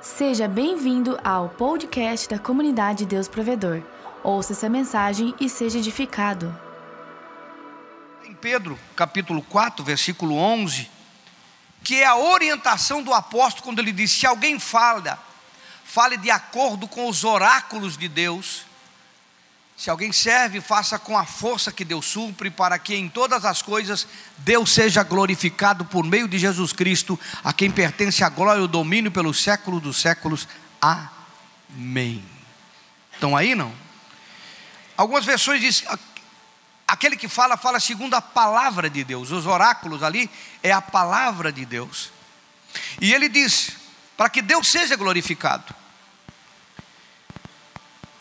Seja bem-vindo ao podcast da comunidade Deus Provedor. Ouça essa mensagem e seja edificado. Em Pedro, capítulo 4, versículo 11, que é a orientação do apóstolo quando ele diz: se alguém fala, fale de acordo com os oráculos de Deus. Se alguém serve, faça com a força que Deus supre, para que em todas as coisas Deus seja glorificado por meio de Jesus Cristo, a quem pertence a glória e o domínio pelos séculos dos séculos. Amém. Estão aí não? Algumas versões dizem, aquele que fala, fala segundo a palavra de Deus. Os oráculos ali é a palavra de Deus. E ele diz, para que Deus seja glorificado.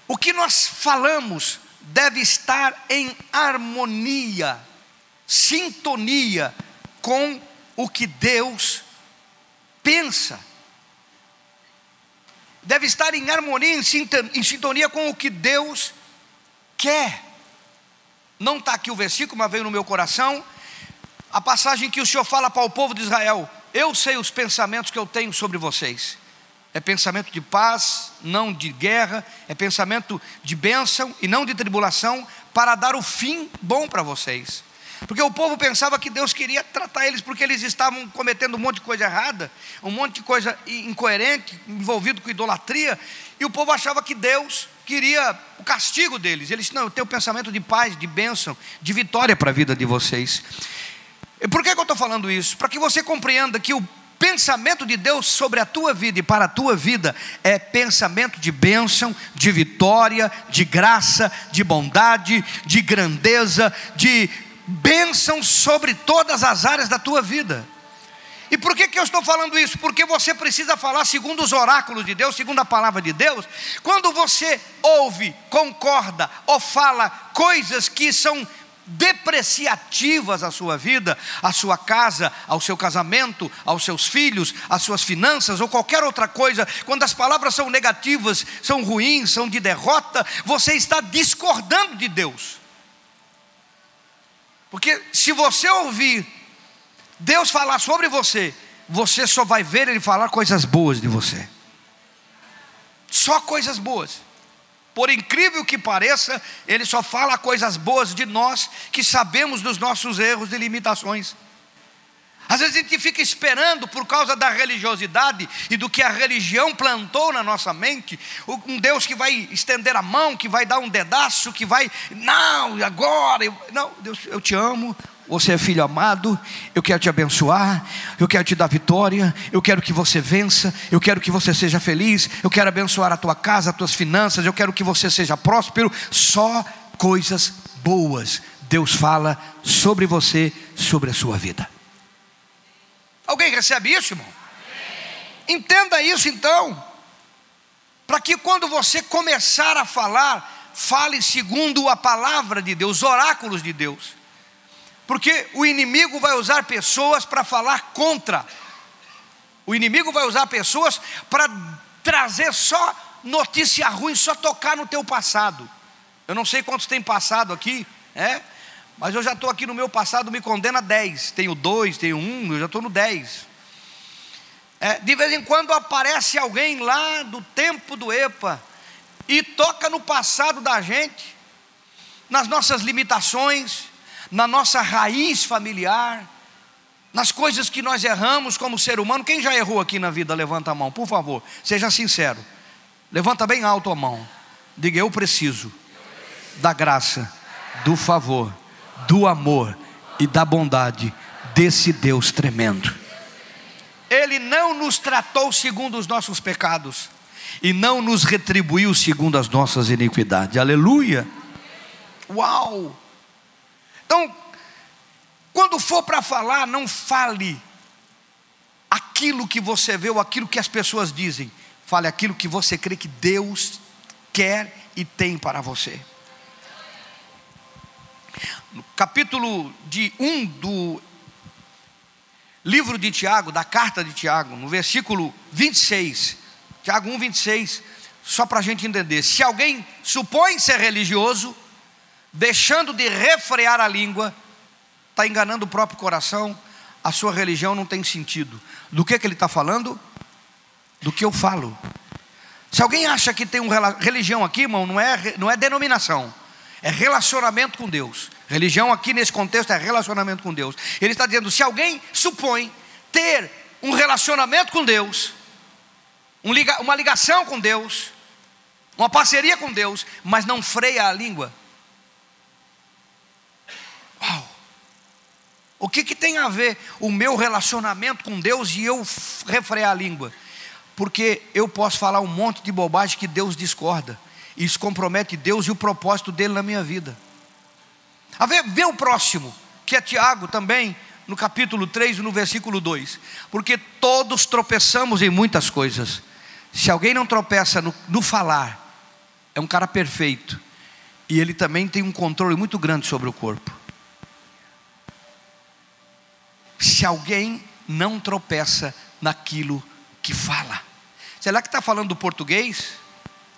O que nós falamos deve estar em harmonia, sintonia com o que Deus pensa. Deve estar em harmonia, em sintonia com o que Deus quer. Não está aqui o versículo, mas veio no meu coração. A passagem que o Senhor fala para o povo de Israel: Eu sei os pensamentos que eu tenho sobre vocês é pensamento de paz, não de guerra, é pensamento de bênção e não de tribulação, para dar o fim bom para vocês. Porque o povo pensava que Deus queria tratar eles porque eles estavam cometendo um monte de coisa errada, um monte de coisa incoerente, envolvido com idolatria, e o povo achava que Deus queria o castigo deles. Eles não, eu tenho pensamento de paz, de bênção, de vitória para a vida de vocês. E por que, que eu estou falando isso? Para que você compreenda que o pensamento de Deus sobre a tua vida e para a tua vida é pensamento de bênção, de vitória, de graça, de bondade, de grandeza, de bênção sobre todas as áreas da tua vida. E por que, que eu estou falando isso? Porque você precisa falar segundo os oráculos de Deus, segundo a palavra de Deus. Quando você ouve, concorda ou fala coisas que são depreciativas à sua vida, à sua casa, ao seu casamento, aos seus filhos, às suas finanças ou qualquer outra coisa, quando as palavras são negativas, são ruins, são de derrota, você está discordando de Deus. Porque se você ouvir Deus falar sobre você, você só vai ver Ele falar coisas boas de você. Só coisas boas. Por incrível que pareça, ele só fala coisas boas de nós que sabemos dos nossos erros e limitações. Às vezes a gente fica esperando por causa da religiosidade e do que a religião plantou na nossa mente, um Deus que vai estender a mão, que vai dar um dedaço, que vai, não, agora, eu, não, Deus, eu te amo, você é filho amado, eu quero te abençoar, eu quero te dar vitória, eu quero que você vença, eu quero que você seja feliz, eu quero abençoar a tua casa, as tuas finanças, eu quero que você seja próspero, só coisas boas Deus fala sobre você, sobre a sua vida. Alguém recebe isso, irmão? Entenda isso então, para que quando você começar a falar, fale segundo a palavra de Deus, os oráculos de Deus. Porque o inimigo vai usar pessoas para falar contra. O inimigo vai usar pessoas para trazer só notícia ruim, só tocar no teu passado. Eu não sei quantos tem passado aqui, é? Mas eu já estou aqui no meu passado, me condena 10. Tenho dois, tenho um, eu já estou no 10. É, de vez em quando aparece alguém lá do tempo do EPA e toca no passado da gente, nas nossas limitações, na nossa raiz familiar, nas coisas que nós erramos como ser humano. Quem já errou aqui na vida, levanta a mão, por favor, seja sincero. Levanta bem alto a mão. Diga: Eu preciso da graça, do favor, do amor e da bondade desse Deus tremendo. Ele não nos tratou segundo os nossos pecados e não nos retribuiu segundo as nossas iniquidades. Aleluia! Uau! Então, quando for para falar, não fale aquilo que você vê ou aquilo que as pessoas dizem. Fale aquilo que você crê que Deus quer e tem para você. No capítulo de 1 do livro de Tiago, da carta de Tiago, no versículo 26, Tiago 1, 26, só para a gente entender: se alguém supõe ser religioso, deixando de refrear a língua, está enganando o próprio coração, a sua religião não tem sentido. Do que, que ele está falando? do que eu falo. Se alguém acha que tem uma religião aqui, irmão, não é, não é denominação, é relacionamento com Deus. Religião aqui nesse contexto é relacionamento com Deus. Ele está dizendo: se alguém supõe ter um relacionamento com Deus, uma ligação com Deus, uma parceria com Deus, mas não freia a língua. O que, que tem a ver o meu relacionamento com Deus e eu refrear a língua? Porque eu posso falar um monte de bobagem que Deus discorda. Isso compromete Deus e o propósito dele na minha vida. A ver, vê o próximo, que é Tiago também, no capítulo 3, no versículo 2. Porque todos tropeçamos em muitas coisas. Se alguém não tropeça no, no falar, é um cara perfeito. E ele também tem um controle muito grande sobre o corpo. Se alguém não tropeça naquilo que fala. Será que está falando do português?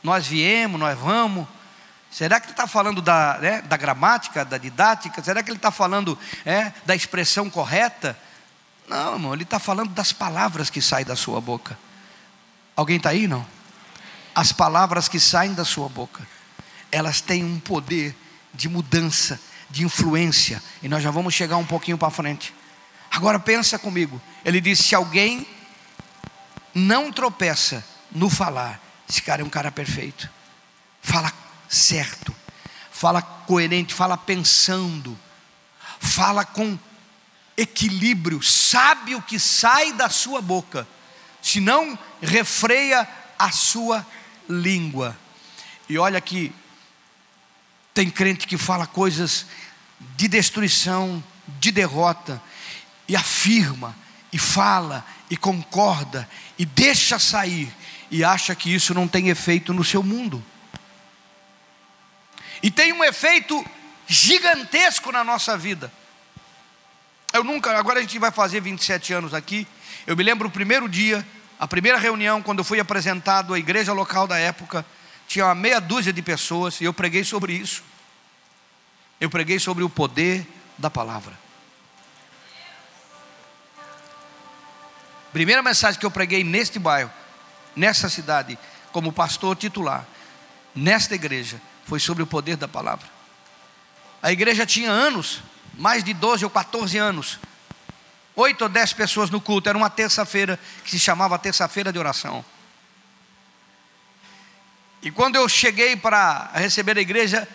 Nós viemos, nós vamos. Será que ele está falando da, né, da gramática, da didática? Será que ele está falando é, da expressão correta? Não, irmão, ele está falando das palavras que saem da sua boca. Alguém está aí, não? As palavras que saem da sua boca, elas têm um poder de mudança, de influência, e nós já vamos chegar um pouquinho para frente. Agora pensa comigo. Ele disse: se alguém não tropeça no falar, esse cara é um cara perfeito. Fala certo, fala coerente, fala pensando, fala com equilíbrio, sabe o que sai da sua boca, senão refreia a sua língua. E olha que tem crente que fala coisas de destruição, de derrota, e afirma, e fala, e concorda, e deixa sair, e acha que isso não tem efeito no seu mundo. E tem um efeito gigantesco na nossa vida. Eu nunca, agora a gente vai fazer 27 anos aqui. Eu me lembro o primeiro dia, a primeira reunião, quando eu fui apresentado à igreja local da época, tinha uma meia dúzia de pessoas e eu preguei sobre isso. Eu preguei sobre o poder da palavra. Primeira mensagem que eu preguei neste bairro, nessa cidade, como pastor titular, nesta igreja, foi sobre o poder da palavra. A igreja tinha anos, mais de 12 ou 14 anos, oito ou dez pessoas no culto, era uma terça-feira que se chamava terça-feira de oração. E quando eu cheguei para receber a igreja,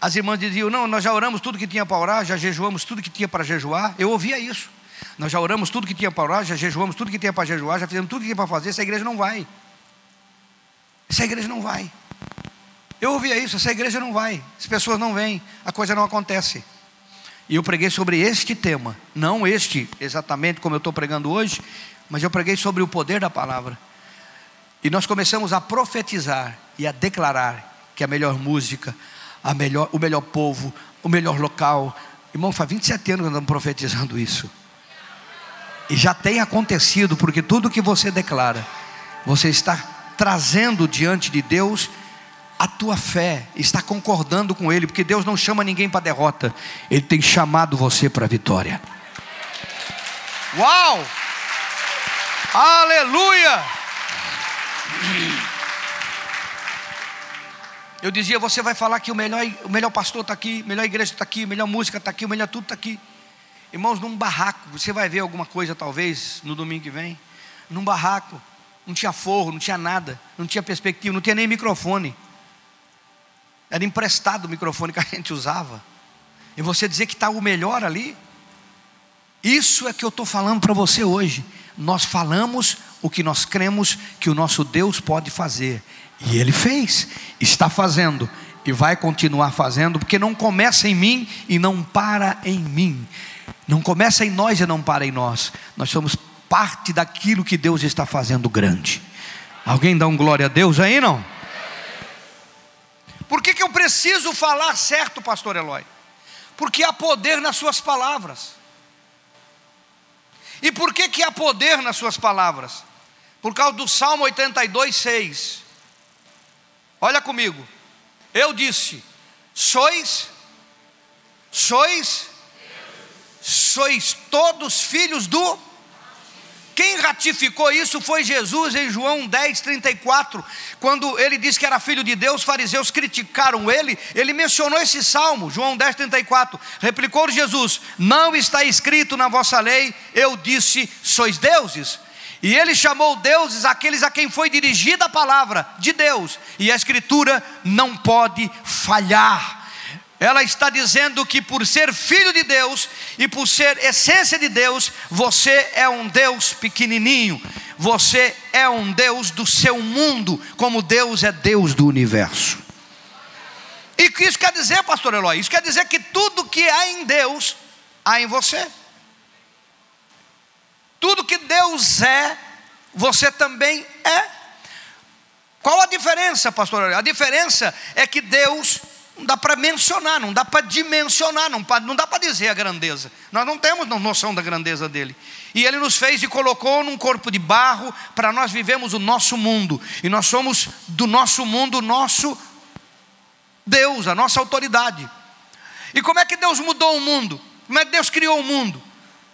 as irmãs diziam: Não, nós já oramos tudo que tinha para orar, já jejuamos tudo que tinha para jejuar. Eu ouvia isso. Nós já oramos tudo que tinha para orar, já jejuamos tudo que tinha para jejuar, já fizemos tudo que tinha para fazer. Essa igreja não vai. Essa igreja não vai. Eu ouvia isso, essa igreja não vai. As pessoas não vêm, a coisa não acontece. E eu preguei sobre este tema, não este exatamente como eu estou pregando hoje, mas eu preguei sobre o poder da palavra. E nós começamos a profetizar e a declarar que a melhor música, a melhor, o melhor povo, o melhor local. Irmão, faz 27 anos que andamos profetizando isso. E já tem acontecido, porque tudo que você declara, você está trazendo diante de Deus a tua fé, está concordando com Ele, porque Deus não chama ninguém para derrota, Ele tem chamado você para a vitória. Uau! Aleluia! Eu dizia, você vai falar que o melhor, o melhor pastor está aqui, melhor igreja está aqui, melhor música está aqui, o melhor tudo está aqui. Irmãos, num barraco, você vai ver alguma coisa talvez no domingo que vem. Num barraco, não tinha forro, não tinha nada, não tinha perspectiva, não tinha nem microfone. Era emprestado o microfone que a gente usava. E você dizer que está o melhor ali. Isso é que eu estou falando para você hoje. Nós falamos o que nós cremos que o nosso Deus pode fazer. E Ele fez, está fazendo e vai continuar fazendo, porque não começa em mim e não para em mim. Não começa em nós e não para em nós. Nós somos parte daquilo que Deus está fazendo grande. Alguém dá um glória a Deus aí, não? Por que, que eu preciso falar certo, pastor Eloy? Porque há poder nas suas palavras. E por que, que há poder nas suas palavras? Por causa do Salmo 82, 6. Olha comigo. Eu disse: sois, sois sois todos filhos do. quem ratificou isso foi Jesus em João 10, 34, quando ele disse que era filho de Deus, fariseus criticaram ele, ele mencionou esse salmo, João 10, 34, replicou Jesus: Não está escrito na vossa lei, eu disse, sois deuses. E ele chamou deuses aqueles a quem foi dirigida a palavra de Deus, e a Escritura não pode falhar. Ela está dizendo que por ser filho de Deus e por ser essência de Deus, você é um Deus pequenininho, você é um Deus do seu mundo, como Deus é Deus do universo. E o que isso quer dizer, pastor Eloy? Isso quer dizer que tudo que há em Deus, há em você. Tudo que Deus é, você também é. Qual a diferença, pastor? A diferença é que Deus não dá para mencionar, não dá para dimensionar, não, não dá para dizer a grandeza. Nós não temos noção da grandeza dele. E ele nos fez e colocou num corpo de barro para nós vivemos o nosso mundo. E nós somos do nosso mundo o nosso Deus, a nossa autoridade. E como é que Deus mudou o mundo? Como é que Deus criou o mundo?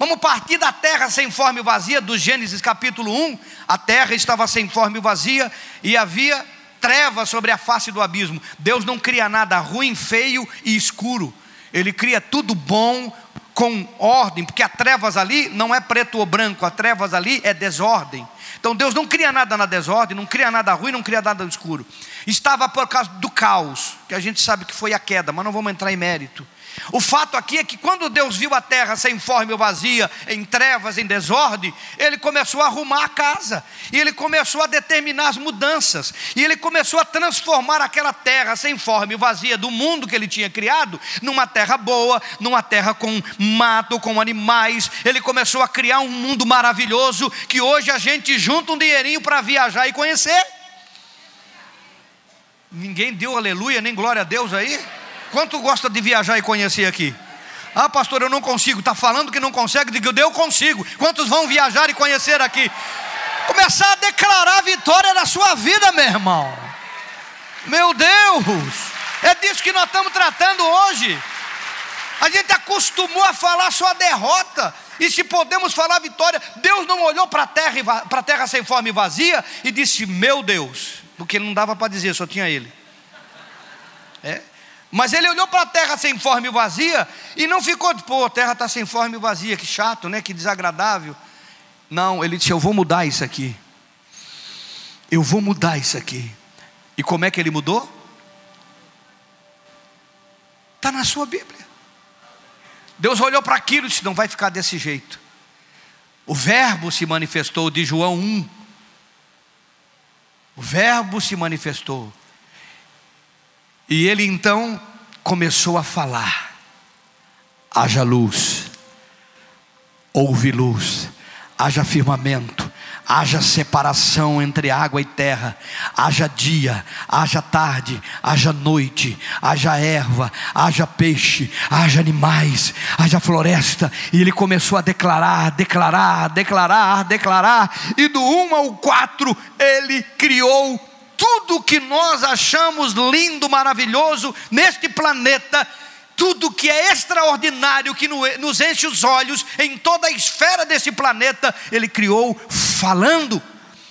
Vamos partir da terra sem forma e vazia, do Gênesis capítulo 1. A terra estava sem forma e vazia, e havia trevas sobre a face do abismo. Deus não cria nada ruim, feio e escuro. Ele cria tudo bom, com ordem, porque a trevas ali não é preto ou branco, a trevas ali é desordem. Então Deus não cria nada na desordem, não cria nada ruim, não cria nada escuro. Estava por causa do caos, que a gente sabe que foi a queda, mas não vamos entrar em mérito. O fato aqui é que quando Deus viu a terra sem forma e vazia, em trevas, em desordem, ele começou a arrumar a casa, e ele começou a determinar as mudanças, e ele começou a transformar aquela terra sem forma e vazia do mundo que ele tinha criado, numa terra boa, numa terra com mato, com animais. Ele começou a criar um mundo maravilhoso que hoje a gente junta um dinheirinho para viajar e conhecer. Ninguém deu aleluia, nem glória a Deus aí. Quanto gosta de viajar e conhecer aqui? Ah, pastor, eu não consigo. Está falando que não consegue, diga eu consigo. Quantos vão viajar e conhecer aqui? Começar a declarar a vitória na sua vida, meu irmão. Meu Deus, é disso que nós estamos tratando hoje. A gente acostumou a falar só derrota. E se podemos falar vitória, Deus não olhou para a terra, terra sem forma e vazia e disse: Meu Deus, porque não dava para dizer, só tinha Ele. É. Mas ele olhou para a terra sem forma e vazia e não ficou, pô, a terra está sem forma e vazia, que chato, né? Que desagradável. Não, ele disse: Eu vou mudar isso aqui. Eu vou mudar isso aqui. E como é que ele mudou? Está na sua Bíblia. Deus olhou para aquilo e disse: Não vai ficar desse jeito. O Verbo se manifestou, de João 1. O Verbo se manifestou. E ele então começou a falar: haja luz, houve luz, haja firmamento, haja separação entre água e terra, haja dia, haja tarde, haja noite, haja erva, haja peixe, haja animais, haja floresta. E ele começou a declarar, declarar, declarar, declarar, e do 1 ao 4 ele criou tudo que nós achamos lindo, maravilhoso neste planeta, tudo que é extraordinário, que nos enche os olhos em toda a esfera desse planeta, Ele criou falando,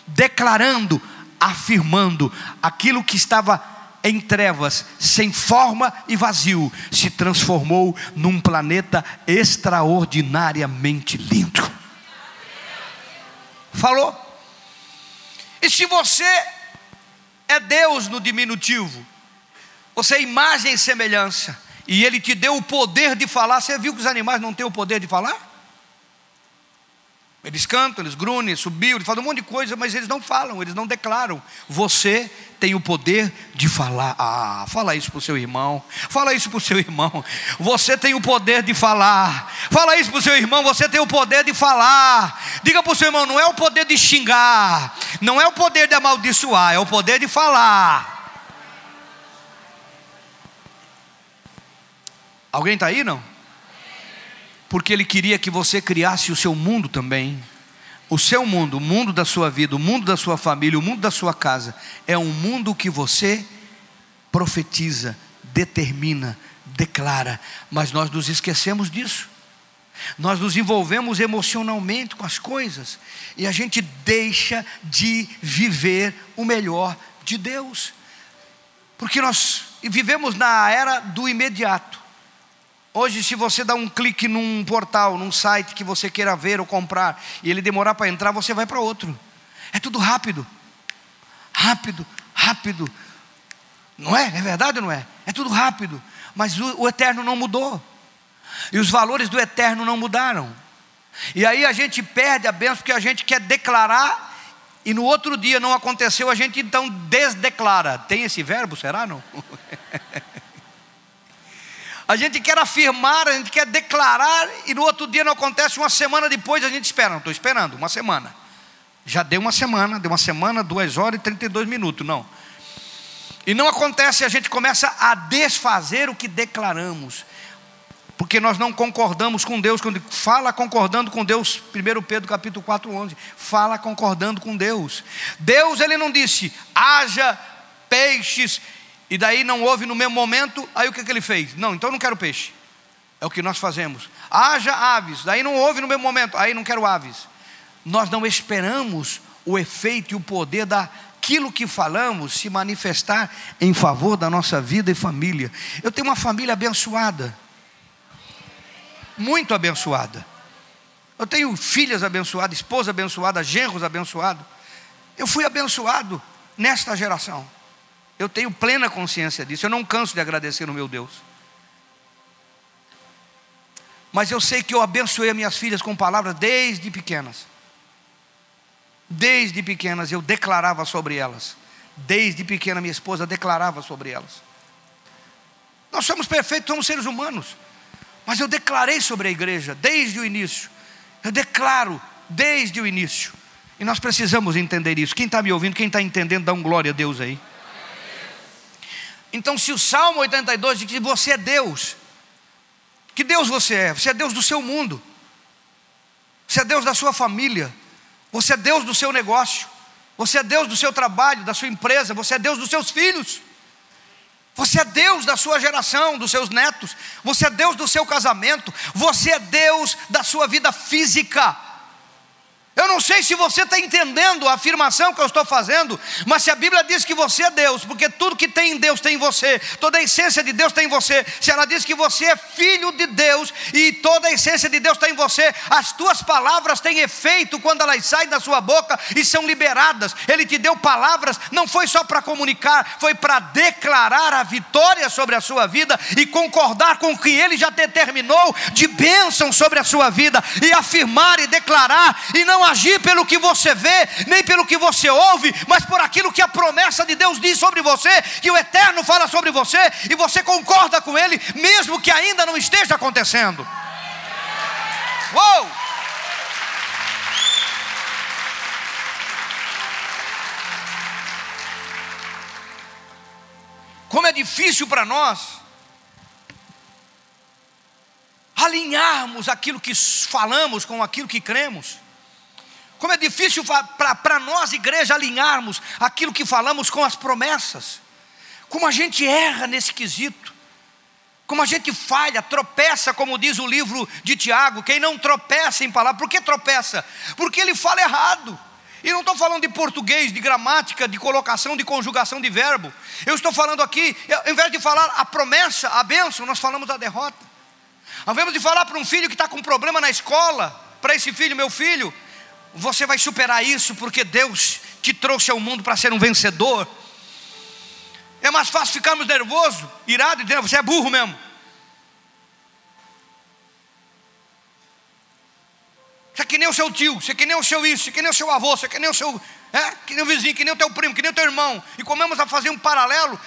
declarando, afirmando aquilo que estava em trevas, sem forma e vazio, se transformou num planeta extraordinariamente lindo. Falou. E se você é Deus no diminutivo. Você é imagem e semelhança. E Ele te deu o poder de falar. Você viu que os animais não têm o poder de falar? Eles cantam, eles grunhem, eles subiam, eles fazem um monte de coisa, mas eles não falam, eles não declaram. Você tem o poder de falar. Ah, fala isso para o seu irmão. Fala isso para o seu irmão. Você tem o poder de falar. Fala isso para o seu irmão. Você tem o poder de falar. Diga para o seu irmão: não é o poder de xingar, não é o poder de amaldiçoar, é o poder de falar. Alguém está aí não? Porque Ele queria que você criasse o seu mundo também. O seu mundo, o mundo da sua vida, o mundo da sua família, o mundo da sua casa, é um mundo que você profetiza, determina, declara, mas nós nos esquecemos disso. Nós nos envolvemos emocionalmente com as coisas e a gente deixa de viver o melhor de Deus. Porque nós vivemos na era do imediato. Hoje, se você dá um clique num portal, num site que você queira ver ou comprar, e ele demorar para entrar, você vai para outro. É tudo rápido. Rápido, rápido. Não é? É verdade ou não é? É tudo rápido. Mas o, o eterno não mudou. E os valores do eterno não mudaram. E aí a gente perde a bênção porque a gente quer declarar e no outro dia não aconteceu, a gente então desdeclara. Tem esse verbo, será não? a gente quer afirmar, a gente quer declarar e no outro dia não acontece, uma semana depois a gente espera. Não estou esperando, uma semana. Já deu uma semana, deu uma semana, duas horas e 32 minutos, não. E não acontece, a gente começa a desfazer o que declaramos porque nós não concordamos com Deus, quando fala concordando com Deus, 1 Pedro capítulo 4, 11, fala concordando com Deus. Deus ele não disse, haja peixes, e daí não houve no mesmo momento, aí o que, que ele fez? Não, então não quero peixe. É o que nós fazemos. Haja aves, daí não houve no mesmo momento, aí não quero aves. Nós não esperamos o efeito e o poder daquilo que falamos se manifestar em favor da nossa vida e família. Eu tenho uma família abençoada muito abençoada. Eu tenho filhas abençoadas, esposa abençoada, genros abençoados. Eu fui abençoado nesta geração. Eu tenho plena consciência disso. Eu não canso de agradecer o meu Deus. Mas eu sei que eu abençoei as minhas filhas com palavras desde pequenas. Desde pequenas eu declarava sobre elas. Desde pequena minha esposa declarava sobre elas. Nós somos perfeitos, somos seres humanos. Mas eu declarei sobre a igreja desde o início. Eu declaro desde o início. E nós precisamos entender isso. Quem está me ouvindo, quem está entendendo, dá um glória a Deus aí. Então, se o Salmo 82 diz que você é Deus, que Deus você é? Você é Deus do seu mundo, você é Deus da sua família, você é Deus do seu negócio, você é Deus do seu trabalho, da sua empresa, você é Deus dos seus filhos. Você é Deus da sua geração, dos seus netos. Você é Deus do seu casamento. Você é Deus da sua vida física. Eu não sei se você está entendendo a afirmação que eu estou fazendo, mas se a Bíblia diz que você é Deus, porque tudo que tem em Deus tem em você, toda a essência de Deus tem em você, se ela diz que você é filho de Deus e toda a essência de Deus está em você, as tuas palavras têm efeito quando elas saem da sua boca e são liberadas. Ele te deu palavras, não foi só para comunicar, foi para declarar a vitória sobre a sua vida e concordar com o que ele já determinou de bênção sobre a sua vida e afirmar e declarar e não agir pelo que você vê, nem pelo que você ouve, mas por aquilo que a promessa de Deus diz sobre você, que o Eterno fala sobre você, e você concorda com Ele, mesmo que ainda não esteja acontecendo. Uou! Como é difícil para nós alinharmos aquilo que falamos com aquilo que cremos. Como é difícil para nós, igreja, alinharmos aquilo que falamos com as promessas. Como a gente erra nesse quesito. Como a gente falha, tropeça, como diz o livro de Tiago. Quem não tropeça em palavra, por que tropeça? Porque ele fala errado. E não estou falando de português, de gramática, de colocação, de conjugação de verbo. Eu estou falando aqui, ao invés de falar a promessa, a bênção, nós falamos a derrota. Ao invés de falar para um filho que está com problema na escola, para esse filho, meu filho, você vai superar isso porque Deus te trouxe ao mundo para ser um vencedor. É mais fácil ficarmos nervoso, irado e dizer, você é burro mesmo. Você é que nem o seu tio, você é que nem o seu isso, você é que nem o seu avô, você é que nem o seu, é, que nem o vizinho, que nem o teu primo, que nem o teu irmão. E comemos a fazer um paralelo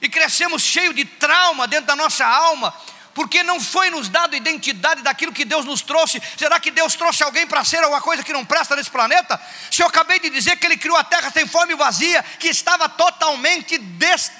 e crescemos cheio de trauma dentro da nossa alma, porque não foi nos dado identidade daquilo que Deus nos trouxe. Será que Deus trouxe alguém para ser alguma coisa que não presta nesse planeta? Se eu acabei de dizer que Ele criou a terra sem fome e vazia, que estava totalmente des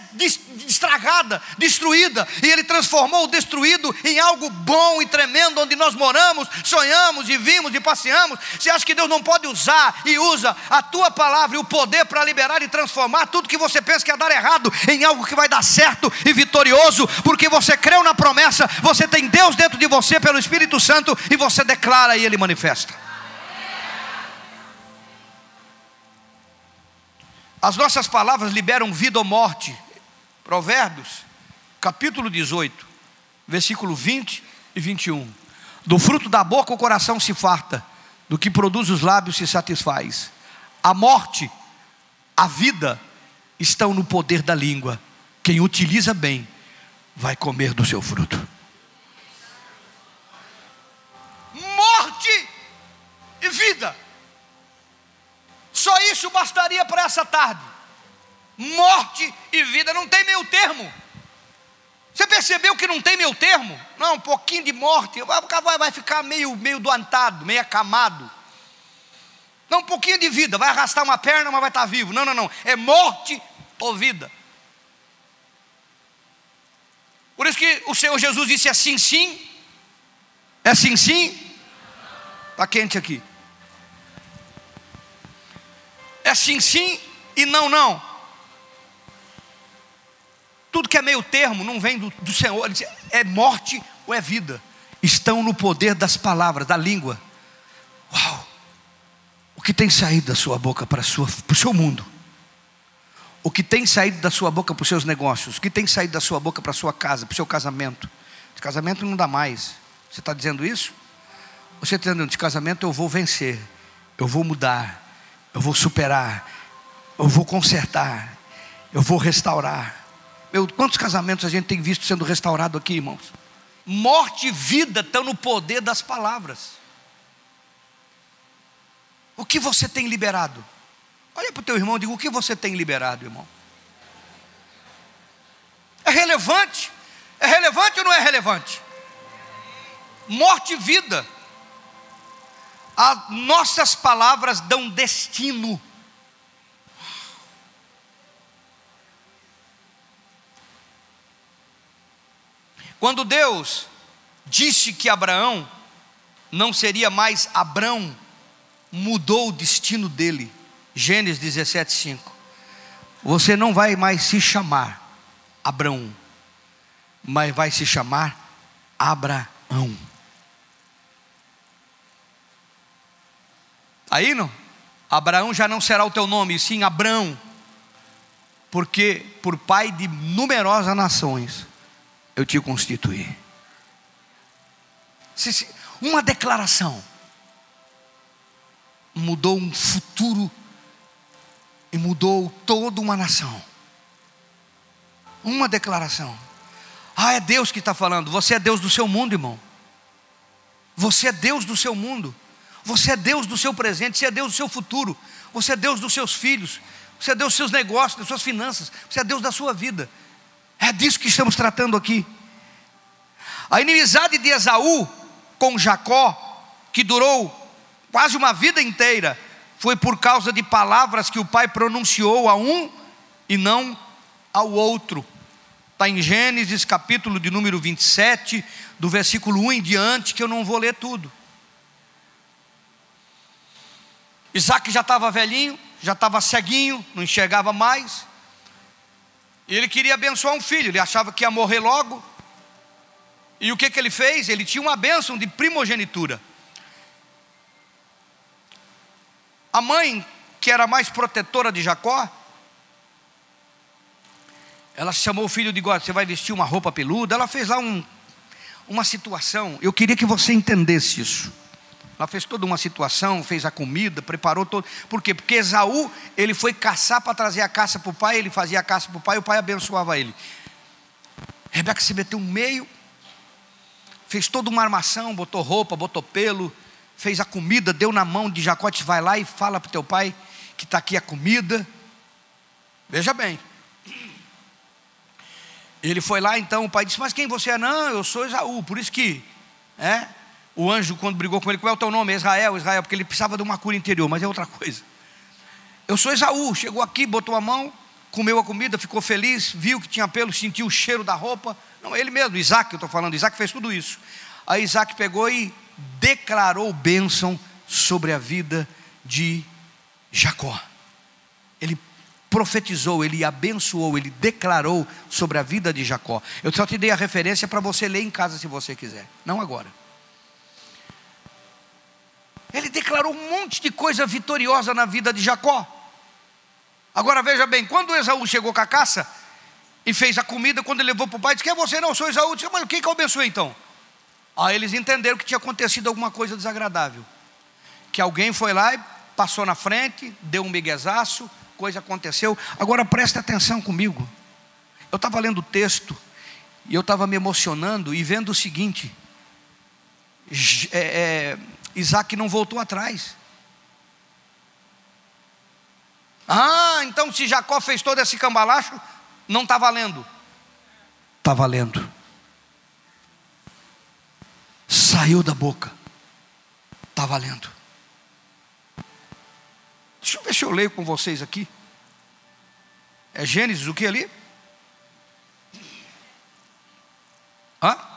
estragada, destruída, e Ele transformou o destruído em algo bom e tremendo, onde nós moramos, sonhamos e vimos e passeamos. Você acha que Deus não pode usar e usa a tua palavra e o poder para liberar e transformar tudo que você pensa que ia dar errado em algo que vai dar certo e vitorioso, porque você creu na promessa, você tem Deus dentro de você pelo Espírito Santo e você declara e Ele manifesta. As nossas palavras liberam vida ou morte. Provérbios, capítulo 18, versículo 20 e 21. Do fruto da boca o coração se farta, do que produz os lábios se satisfaz. A morte, a vida estão no poder da língua. Quem utiliza bem vai comer do seu fruto. Morte e vida só isso bastaria para essa tarde. Morte e vida, não tem meio termo. Você percebeu que não tem meio termo? Não, um pouquinho de morte, vai ficar meio, meio doantado, meio acamado. Não, um pouquinho de vida, vai arrastar uma perna, mas vai estar vivo. Não, não, não. É morte ou vida. Por isso que o Senhor Jesus disse assim sim. É assim sim? Está quente aqui. É sim, sim e não, não. Tudo que é meio termo não vem do, do Senhor. Diz, é morte ou é vida. Estão no poder das palavras, da língua. Uau! O que tem saído da sua boca para, para o seu mundo? O que tem saído da sua boca para os seus negócios? O que tem saído da sua boca para a sua casa, para o seu casamento? De casamento não dá mais. Você está dizendo isso? Você está dizendo, de casamento eu vou vencer, eu vou mudar, eu vou superar, eu vou consertar, eu vou restaurar. Meu, quantos casamentos a gente tem visto sendo restaurado aqui, irmãos? Morte e vida estão no poder das palavras. O que você tem liberado? Olha para o teu irmão e diga: o que você tem liberado, irmão? É relevante? É relevante ou não é relevante? Morte e vida. As nossas palavras dão destino. Quando Deus disse que Abraão não seria mais Abrão, mudou o destino dele. Gênesis 17, 5. Você não vai mais se chamar Abraão, mas vai se chamar Abraão. Aí não? Abraão já não será o teu nome, sim Abraão, porque por pai de numerosas nações eu te constituí. Uma declaração mudou um futuro e mudou toda uma nação. Uma declaração. Ah, é Deus que está falando. Você é Deus do seu mundo, irmão. Você é Deus do seu mundo. Você é Deus do seu presente, você é Deus do seu futuro, você é Deus dos seus filhos, você é Deus dos seus negócios, das suas finanças, você é Deus da sua vida. É disso que estamos tratando aqui. A inimizade de Esaú com Jacó, que durou quase uma vida inteira, foi por causa de palavras que o pai pronunciou a um e não ao outro. Está em Gênesis capítulo de número 27, do versículo 1 em diante, que eu não vou ler tudo. Isaac já estava velhinho, já estava ceguinho, não enxergava mais. Ele queria abençoar um filho, ele achava que ia morrer logo. E o que, que ele fez? Ele tinha uma bênção de primogenitura. A mãe, que era mais protetora de Jacó, ela chamou o filho de God, você vai vestir uma roupa peluda. Ela fez lá um, uma situação. Eu queria que você entendesse isso. Ela fez toda uma situação, fez a comida, preparou todo. Por quê? Porque Esaú, ele foi caçar para trazer a caça para o pai, ele fazia a caça para o pai, o pai abençoava ele. Rebeca se meteu no meio, fez toda uma armação, botou roupa, botou pelo, fez a comida, deu na mão de Jacó, vai lá e fala para o teu pai que está aqui a comida. Veja bem. Ele foi lá, então o pai disse, mas quem você é? Não, eu sou Esaú, por isso que, é, o anjo, quando brigou com ele, qual é o teu nome? Israel, Israel, porque ele precisava de uma cura interior, mas é outra coisa. Eu sou Esaú, chegou aqui, botou a mão, comeu a comida, ficou feliz, viu que tinha pelo, sentiu o cheiro da roupa. Não, ele mesmo, Isaac, eu estou falando, Isaac fez tudo isso. Aí Isaac pegou e declarou bênção sobre a vida de Jacó. Ele profetizou, ele abençoou, ele declarou sobre a vida de Jacó. Eu só te dei a referência para você ler em casa se você quiser, não agora. Ele declarou um monte de coisa vitoriosa na vida de Jacó. Agora veja bem, quando Esaú chegou com a caça e fez a comida, quando ele levou para o pai, disse: Quem é você? Não, eu sou Esaú. Disse: Mas quem que eu abençoei então? Aí eles entenderam que tinha acontecido alguma coisa desagradável. Que alguém foi lá e passou na frente, deu um miguezaço, coisa aconteceu. Agora presta atenção comigo. Eu estava lendo o texto e eu estava me emocionando e vendo o seguinte: é, é, Isaac não voltou atrás. Ah, então se Jacó fez todo esse cambalacho, não está valendo. Está valendo. Saiu da boca. Está valendo. Deixa eu ver se eu leio com vocês aqui. É Gênesis o que ali? Hã?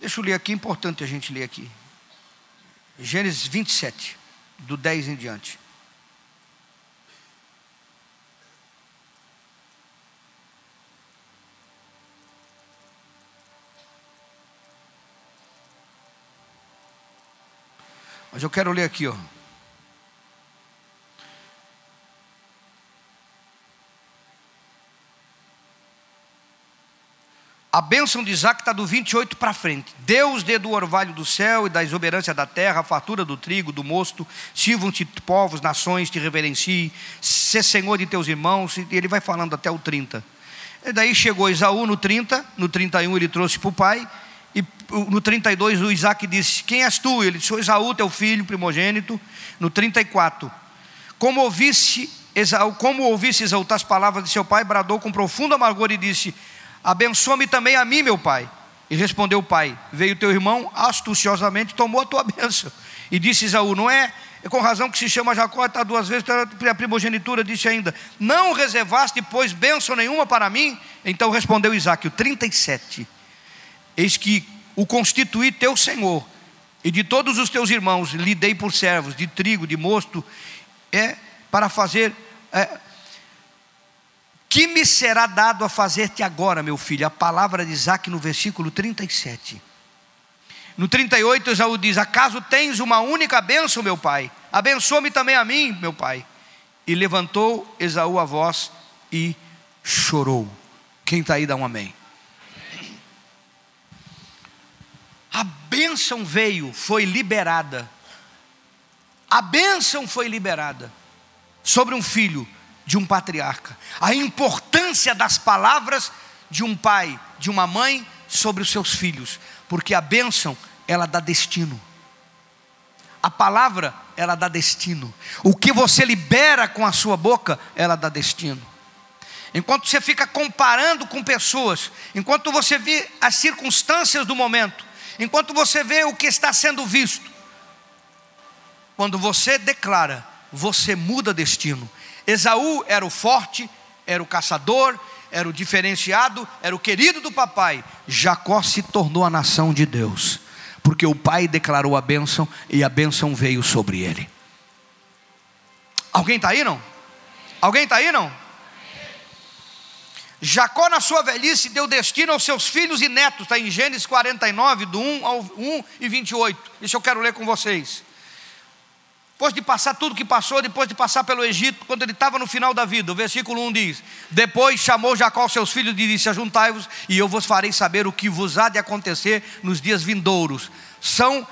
Deixa eu ler aqui, importante a gente ler aqui. Gênesis 27 do 10 em diante. Mas eu quero ler aqui, ó. A bênção de Isaac está do 28 para frente. Deus dê do orvalho do céu e da exuberância da terra, a fartura do trigo, do mosto, sirvam-te povos, nações, te reverenciem, ser senhor de teus irmãos, e ele vai falando até o 30. E daí chegou Isaú no 30, no 31 ele trouxe para o pai, e no 32 o Isaac disse: Quem és tu? Ele disse: Sou Esaú, teu filho primogênito. No 34, como ouvisse Esaú, como ouvisse exaltar as palavras de seu pai, bradou com profundo amargor e disse: Abençoa-me também a mim, meu pai. E respondeu o pai: Veio teu irmão astuciosamente, tomou a tua bênção. E disse Isaú: Não é, é com razão que se chama Jacó, está duas vezes, a primogenitura disse ainda: Não reservaste, pois, bênção nenhuma para mim? Então respondeu Isaac, o 37. Eis que o constituí teu senhor, e de todos os teus irmãos lhe dei por servos, de trigo, de mosto, é para fazer. É, que me será dado a fazer-te agora, meu filho? A palavra de Isaac no versículo 37. No 38, Esaú diz: Acaso tens uma única bênção, meu pai? Abençoa-me também a mim, meu pai. E levantou Esaú a voz e chorou. Quem está aí, dá um amém. A bênção veio, foi liberada. A bênção foi liberada sobre um filho de um patriarca, a importância das palavras de um pai, de uma mãe sobre os seus filhos, porque a bênção, ela dá destino. A palavra, ela dá destino. O que você libera com a sua boca, ela dá destino. Enquanto você fica comparando com pessoas, enquanto você vê as circunstâncias do momento, enquanto você vê o que está sendo visto, quando você declara, você muda destino. Esaú era o forte, era o caçador, era o diferenciado, era o querido do papai. Jacó se tornou a nação de Deus, porque o pai declarou a bênção e a bênção veio sobre ele. Alguém está aí não? Alguém está aí não? Jacó, na sua velhice, deu destino aos seus filhos e netos, está em Gênesis 49, do 1 ao 1 e 28. Isso eu quero ler com vocês. Depois de passar tudo que passou, depois de passar pelo Egito, quando ele estava no final da vida, o versículo 1 diz: Depois chamou Jacó seus filhos e disse: Ajuntai-vos, e eu vos farei saber o que vos há de acontecer nos dias vindouros. São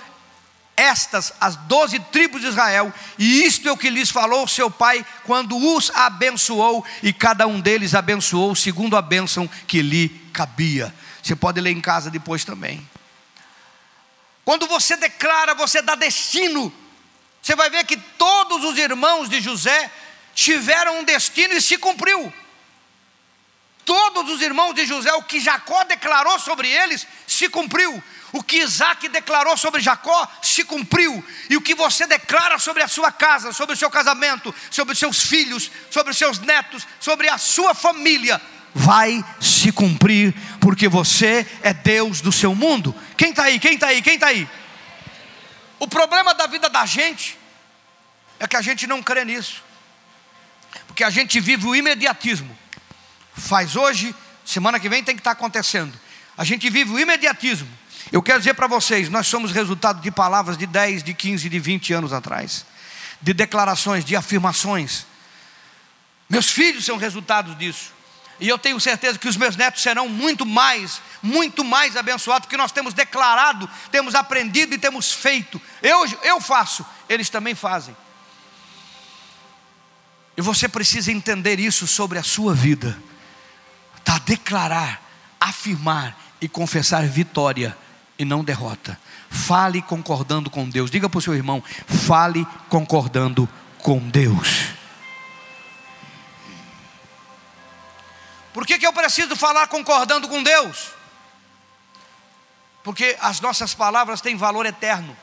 estas as doze tribos de Israel, e isto é o que lhes falou seu pai quando os abençoou, e cada um deles abençoou segundo a bênção que lhe cabia. Você pode ler em casa depois também. Quando você declara, você dá destino você vai ver que todos os irmãos de José tiveram um destino e se cumpriu. Todos os irmãos de José, o que Jacó declarou sobre eles, se cumpriu. O que Isaac declarou sobre Jacó se cumpriu, e o que você declara sobre a sua casa, sobre o seu casamento, sobre os seus filhos, sobre os seus netos, sobre a sua família, vai se cumprir, porque você é Deus do seu mundo. Quem está aí? Quem está aí? Quem está aí? O problema da vida da gente é que a gente não crê nisso, porque a gente vive o imediatismo. Faz hoje, semana que vem tem que estar acontecendo. A gente vive o imediatismo. Eu quero dizer para vocês, nós somos resultado de palavras de 10, de 15, de 20 anos atrás, de declarações, de afirmações. Meus filhos são resultados disso. E eu tenho certeza que os meus netos serão muito mais, muito mais abençoados, porque nós temos declarado, temos aprendido e temos feito. Eu, eu faço, eles também fazem. E você precisa entender isso sobre a sua vida. Tá declarar, afirmar e confessar vitória e não derrota. Fale concordando com Deus. Diga para o seu irmão: fale concordando com Deus. Por que, que eu preciso falar concordando com Deus? Porque as nossas palavras têm valor eterno.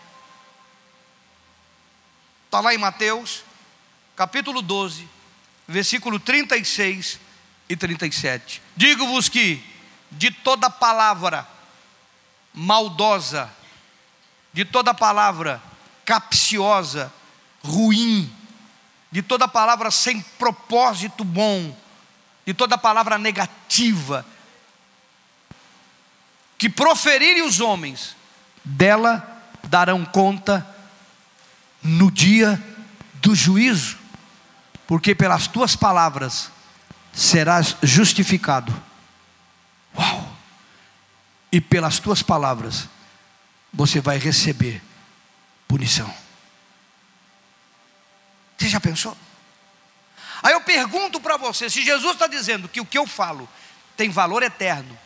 Está lá em Mateus, capítulo 12, versículo 36 e 37. Digo-vos que de toda palavra maldosa, de toda palavra capciosa, ruim, de toda palavra sem propósito bom, de toda palavra negativa, que proferirem os homens, dela darão conta no dia do juízo, porque pelas tuas palavras serás justificado. Uau! e pelas tuas palavras você vai receber punição. Você já pensou? Aí eu pergunto para você: se Jesus está dizendo que o que eu falo tem valor eterno,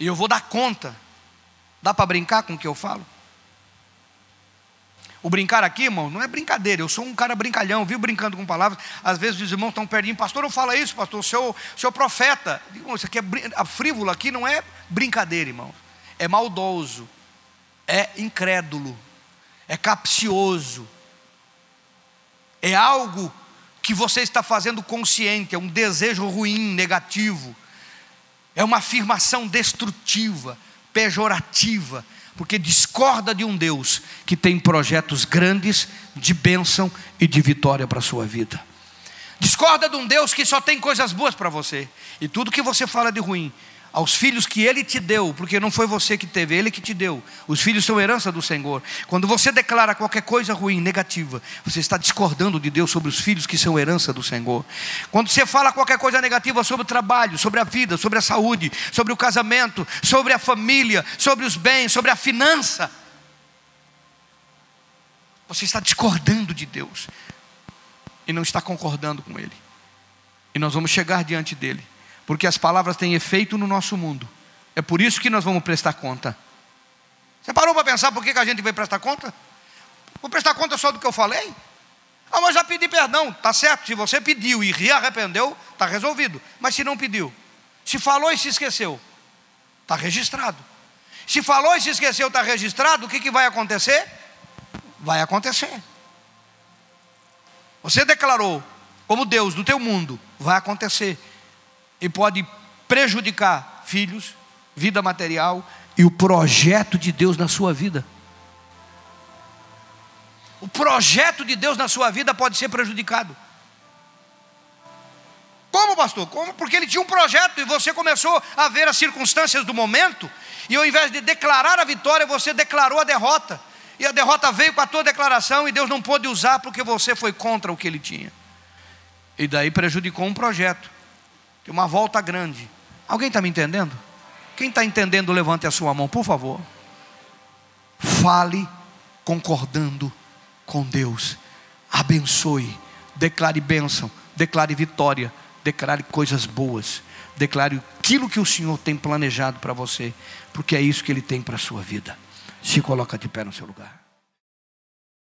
e eu vou dar conta, dá para brincar com o que eu falo? O brincar aqui, irmão, não é brincadeira. Eu sou um cara brincalhão, viu brincando com palavras. Às vezes os irmãos estão pertinho, pastor, não fala isso, pastor, o seu, seu profeta. Isso aqui é a frívola aqui não é brincadeira, irmão. É maldoso, é incrédulo, é capcioso. É algo que você está fazendo consciente, é um desejo ruim, negativo. É uma afirmação destrutiva, pejorativa porque discorda de um Deus que tem projetos grandes de bênção e de vitória para a sua vida. Discorda de um Deus que só tem coisas boas para você, e tudo que você fala de ruim, aos filhos que Ele te deu, porque não foi você que teve, Ele que te deu. Os filhos são herança do Senhor. Quando você declara qualquer coisa ruim, negativa, você está discordando de Deus sobre os filhos que são herança do Senhor. Quando você fala qualquer coisa negativa sobre o trabalho, sobre a vida, sobre a saúde, sobre o casamento, sobre a família, sobre os bens, sobre a finança, você está discordando de Deus e não está concordando com Ele. E nós vamos chegar diante dele porque as palavras têm efeito no nosso mundo. É por isso que nós vamos prestar conta. Você parou para pensar por que a gente vai prestar conta? Vou prestar conta só do que eu falei? Ah, mas já pedi perdão, tá certo. Se você pediu e se arrependeu, está resolvido. Mas se não pediu, se falou e se esqueceu, está registrado. Se falou e se esqueceu, está registrado, o que, que vai acontecer? Vai acontecer. Você declarou como Deus do teu mundo, vai acontecer e pode prejudicar filhos, vida material e o projeto de Deus na sua vida. O projeto de Deus na sua vida pode ser prejudicado. Como, pastor? Como? Porque ele tinha um projeto e você começou a ver as circunstâncias do momento, e ao invés de declarar a vitória, você declarou a derrota. E a derrota veio com a tua declaração e Deus não pôde usar porque você foi contra o que ele tinha. E daí prejudicou um projeto. Uma volta grande. Alguém está me entendendo? Quem está entendendo, levante a sua mão, por favor. Fale concordando com Deus. Abençoe. Declare bênção. Declare vitória. Declare coisas boas. Declare aquilo que o Senhor tem planejado para você. Porque é isso que Ele tem para a sua vida. Se coloca de pé no seu lugar.